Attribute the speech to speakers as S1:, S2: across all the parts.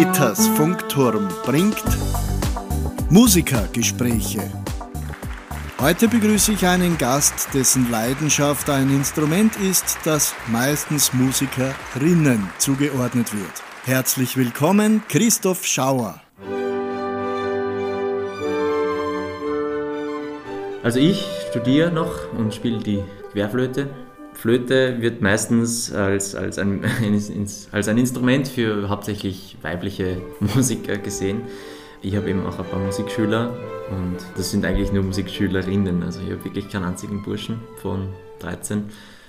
S1: Peters Funkturm bringt Musikergespräche. Heute begrüße ich einen Gast, dessen Leidenschaft ein Instrument ist, das meistens Musikerinnen zugeordnet wird. Herzlich willkommen, Christoph Schauer.
S2: Also ich studiere noch und spiele die Querflöte. Flöte wird meistens als, als, ein, als ein Instrument für hauptsächlich weibliche Musiker gesehen. Ich habe eben auch ein paar Musikschüler und das sind eigentlich nur Musikschülerinnen. Also ich habe wirklich keinen einzigen Burschen von 13.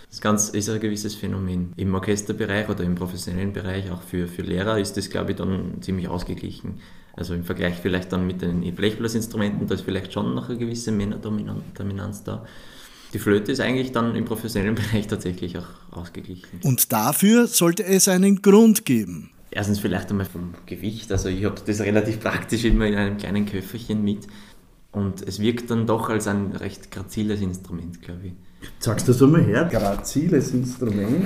S2: Das Ganze ist ein gewisses Phänomen. Im Orchesterbereich oder im professionellen Bereich, auch für, für Lehrer, ist das, glaube ich, dann ziemlich ausgeglichen. Also im Vergleich vielleicht dann mit den Blechblasinstrumenten, da ist vielleicht schon noch eine gewisse Männerdominanz da. Die Flöte ist eigentlich dann im professionellen Bereich tatsächlich auch ausgeglichen.
S1: Und dafür sollte es einen Grund geben.
S2: Erstens vielleicht einmal vom Gewicht. Also ich habe das relativ praktisch immer in einem kleinen Köfferchen mit. Und es wirkt dann doch als ein recht graziles Instrument, glaube ich.
S3: Sagst du das einmal her? Graziles Instrument.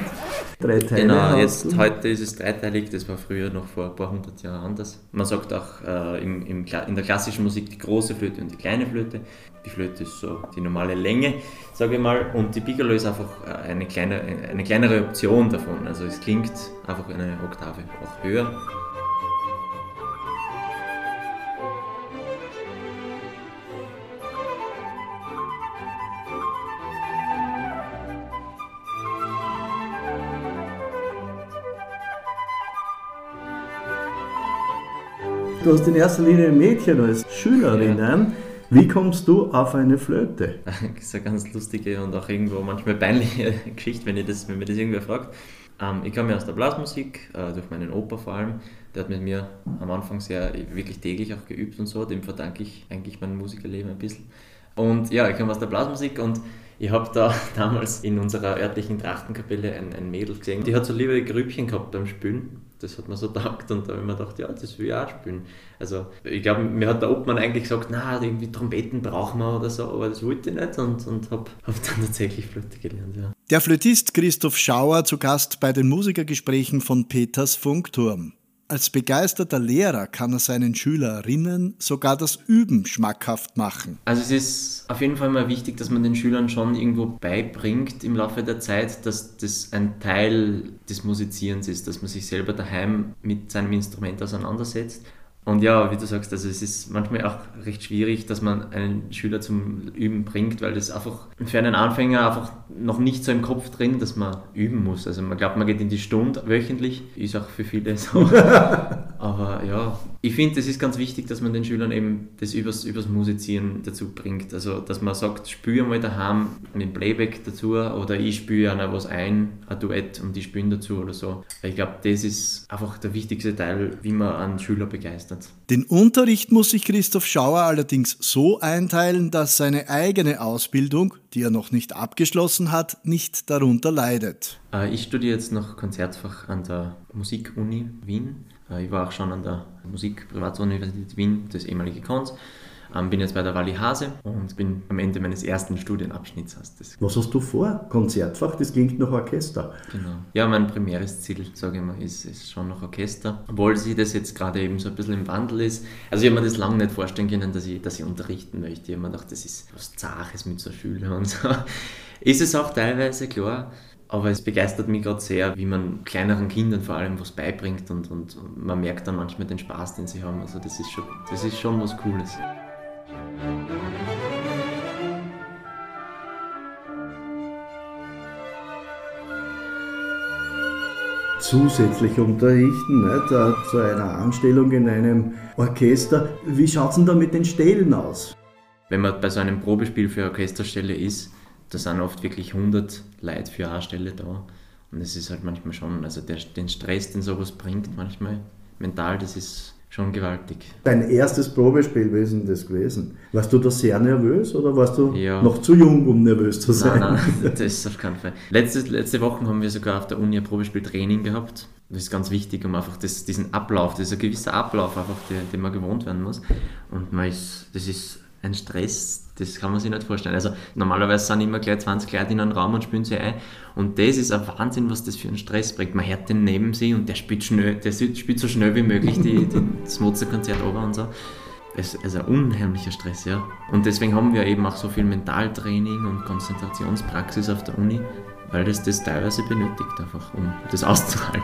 S2: Drei Teile. Genau, jetzt du? heute ist es dreiteilig, das war früher noch vor ein paar hundert Jahren anders. Man sagt auch äh, im, im, in der klassischen Musik die große Flöte und die kleine Flöte. Die Flöte ist so die normale Länge, sage ich mal, und die Piccolo ist einfach äh, eine, kleine, eine kleinere Option davon. Also es klingt einfach eine Oktave auch höher.
S3: Du hast in erster Linie Mädchen als Schülerinnen. Ja. Wie kommst du auf eine Flöte?
S2: Das ist eine ganz lustige und auch irgendwo manchmal peinliche Geschichte, wenn, ich das, wenn mir das irgendwer fragt. Ähm, ich komme aus der Blasmusik, äh, durch meinen Opa vor allem. Der hat mit mir am Anfang sehr wirklich täglich auch geübt und so. Dem verdanke ich eigentlich mein Musikerleben ein bisschen. Und ja, ich komme aus der Blasmusik und ich habe da damals in unserer örtlichen Trachtenkapelle ein, ein Mädel gesehen. Die hat so liebe Grübchen gehabt beim Spülen das hat mir so taugt und da habe ich mir gedacht, ja, das will ich auch spielen. Also ich glaube, mir hat der Obmann eigentlich gesagt, na, irgendwie Trompeten brauchen wir oder so, aber das wollte ich nicht und, und habe hab dann tatsächlich Flöte gelernt, ja.
S1: Der Flötist Christoph Schauer zu Gast bei den Musikergesprächen von Peters Funkturm. Als begeisterter Lehrer kann er seinen Schülerinnen sogar das Üben schmackhaft machen.
S2: Also es ist auf jeden Fall mal wichtig, dass man den Schülern schon irgendwo beibringt im Laufe der Zeit, dass das ein Teil des Musizierens ist, dass man sich selber daheim mit seinem Instrument auseinandersetzt und ja, wie du sagst, also es ist manchmal auch recht schwierig, dass man einen Schüler zum Üben bringt, weil das einfach für einen Anfänger einfach noch nicht so im Kopf drin, dass man üben muss. Also man glaubt, man geht in die Stunde wöchentlich, ist auch für viele so. Aber ja, ich finde, es ist ganz wichtig, dass man den Schülern eben das übers, übers Musizieren dazu bringt. Also, dass man sagt, spüre mal daheim einen Playback dazu oder ich spüre einer was ein, ein Duett und die spielen dazu oder so. Ich glaube, das ist einfach der wichtigste Teil, wie man einen Schüler begeistert.
S1: Den Unterricht muss sich Christoph Schauer allerdings so einteilen, dass seine eigene Ausbildung, die er noch nicht abgeschlossen hat, nicht darunter leidet.
S2: Äh, ich studiere jetzt noch Konzertfach an der Musikuni Wien äh, ich war auch schon an der Musik-Privatuniversität Wien, das ehemalige Kons. Ähm, bin jetzt bei der Wally Hase und bin am Ende meines ersten Studienabschnitts.
S3: Das Was hast du vor? Konzertfach? Das klingt nach Orchester.
S2: Genau. Ja, mein primäres Ziel, sage ich mal, ist, ist schon noch Orchester. Obwohl sie das jetzt gerade eben so ein bisschen im Wandel ist. Also ich habe mir das lange nicht vorstellen können, dass ich, dass ich unterrichten möchte. Ich habe mir gedacht, das ist was Zaches mit so Schülern und so. Ist es auch teilweise, klar. Aber es begeistert mich gerade sehr, wie man kleineren Kindern vor allem was beibringt und, und man merkt dann manchmal den Spaß, den sie haben. Also das ist schon, das ist schon was Cooles.
S3: Zusätzlich unterrichten, nicht? zu einer Anstellung in einem Orchester. Wie schaut es denn da mit den Stellen aus?
S2: Wenn man bei so einem Probespiel für Orchesterstelle ist, da sind oft wirklich 100 Leute für eine Stelle da. Und es ist halt manchmal schon, also der, den Stress, den sowas bringt, manchmal mental, das ist schon gewaltig.
S3: Dein erstes Probespiel, denn das gewesen? Warst du da sehr nervös oder warst du ja. noch zu jung, um nervös zu sein?
S2: Nein, nein, das ist auf keinen Fall. Letzte, letzte Woche haben wir sogar auf der Uni ein Probespieltraining gehabt. Das ist ganz wichtig, um einfach das, diesen Ablauf, das ist ein gewisser Ablauf, einfach, den, den man gewohnt werden muss. Und man ist, das ist ein Stress, das kann man sich nicht vorstellen. Also normalerweise sind immer gleich 20 Leute in einem Raum und spielen sie ein. Und das ist ein Wahnsinn, was das für einen Stress bringt. Man hört den neben sich und der spielt, schnell, der spielt so schnell wie möglich die, die, das Mozart-Konzert ober und so. Es ist ein unheimlicher Stress, ja. Und deswegen haben wir eben auch so viel Mentaltraining und Konzentrationspraxis auf der Uni, weil das das teilweise benötigt, einfach um das auszuhalten.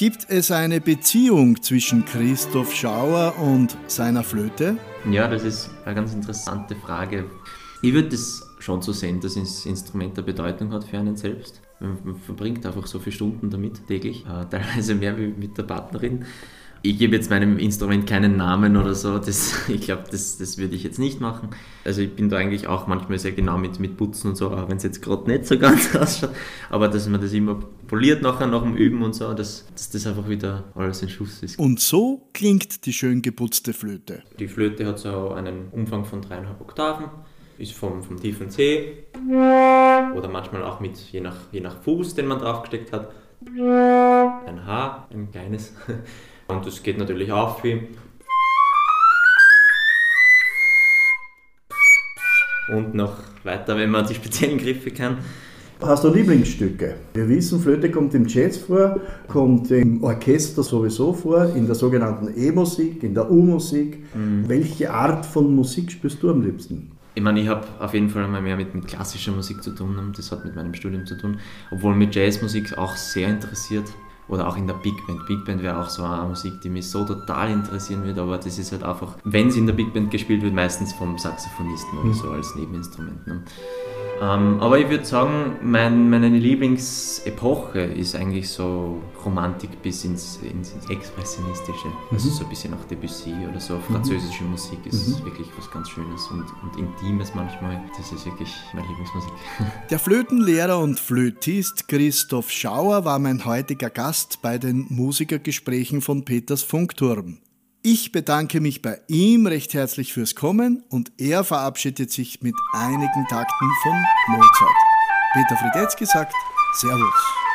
S1: Gibt es eine Beziehung zwischen Christoph Schauer und seiner Flöte?
S2: Ja, das ist eine ganz interessante Frage. Ich würde es schon so sehen, dass das Instrument eine Bedeutung hat für einen selbst. Man verbringt einfach so viele Stunden damit täglich, äh, teilweise mehr wie mit der Partnerin. Ich gebe jetzt meinem Instrument keinen Namen oder so, das, ich glaube, das, das würde ich jetzt nicht machen. Also ich bin da eigentlich auch manchmal sehr genau mit, mit Putzen und so, auch wenn es jetzt gerade nicht so ganz ausschaut, aber dass man das immer poliert nachher nach dem Üben und so, dass, dass das einfach wieder alles in Schuss ist.
S1: Und so klingt die schön geputzte Flöte.
S2: Die Flöte hat so einen Umfang von dreieinhalb Oktaven, ist vom, vom tiefen C oder manchmal auch mit, je nach, je nach Fuß, den man draufgesteckt hat, ein H, ein kleines. Und das geht natürlich auf wie. Und noch weiter, wenn man die speziellen Griffe kann.
S3: Hast du Lieblingsstücke? Wir wissen, Flöte kommt im Jazz vor, kommt im Orchester sowieso vor, in der sogenannten E-Musik, in der U-Musik. Mhm. Welche Art von Musik spürst du am liebsten?
S2: Ich meine, ich habe auf jeden Fall einmal mehr mit, mit klassischer Musik zu tun und das hat mit meinem Studium zu tun, obwohl mich Jazzmusik auch sehr interessiert oder auch in der Big Band. Big Band wäre auch so eine Musik, die mich so total interessieren würde, aber das ist halt einfach, wenn es in der Big Band gespielt wird, meistens vom Saxophonisten oder mhm. so als Nebeninstrument. Ne? Ähm, aber ich würde sagen, mein, meine Lieblingsepoche ist eigentlich so Romantik bis ins, ins, ins Expressionistische. Mhm. Also so ein bisschen nach Debussy oder so. Mhm. Französische mhm. Musik ist mhm. wirklich was ganz Schönes und, und Intimes manchmal. Das ist wirklich meine Lieblingsmusik.
S1: Der Flötenlehrer und Flötist Christoph Schauer war mein heutiger Gast bei den Musikergesprächen von Peters Funkturm. Ich bedanke mich bei ihm recht herzlich fürs Kommen und er verabschiedet sich mit einigen Takten von Mozart. Peter Friedetzky sagt Servus.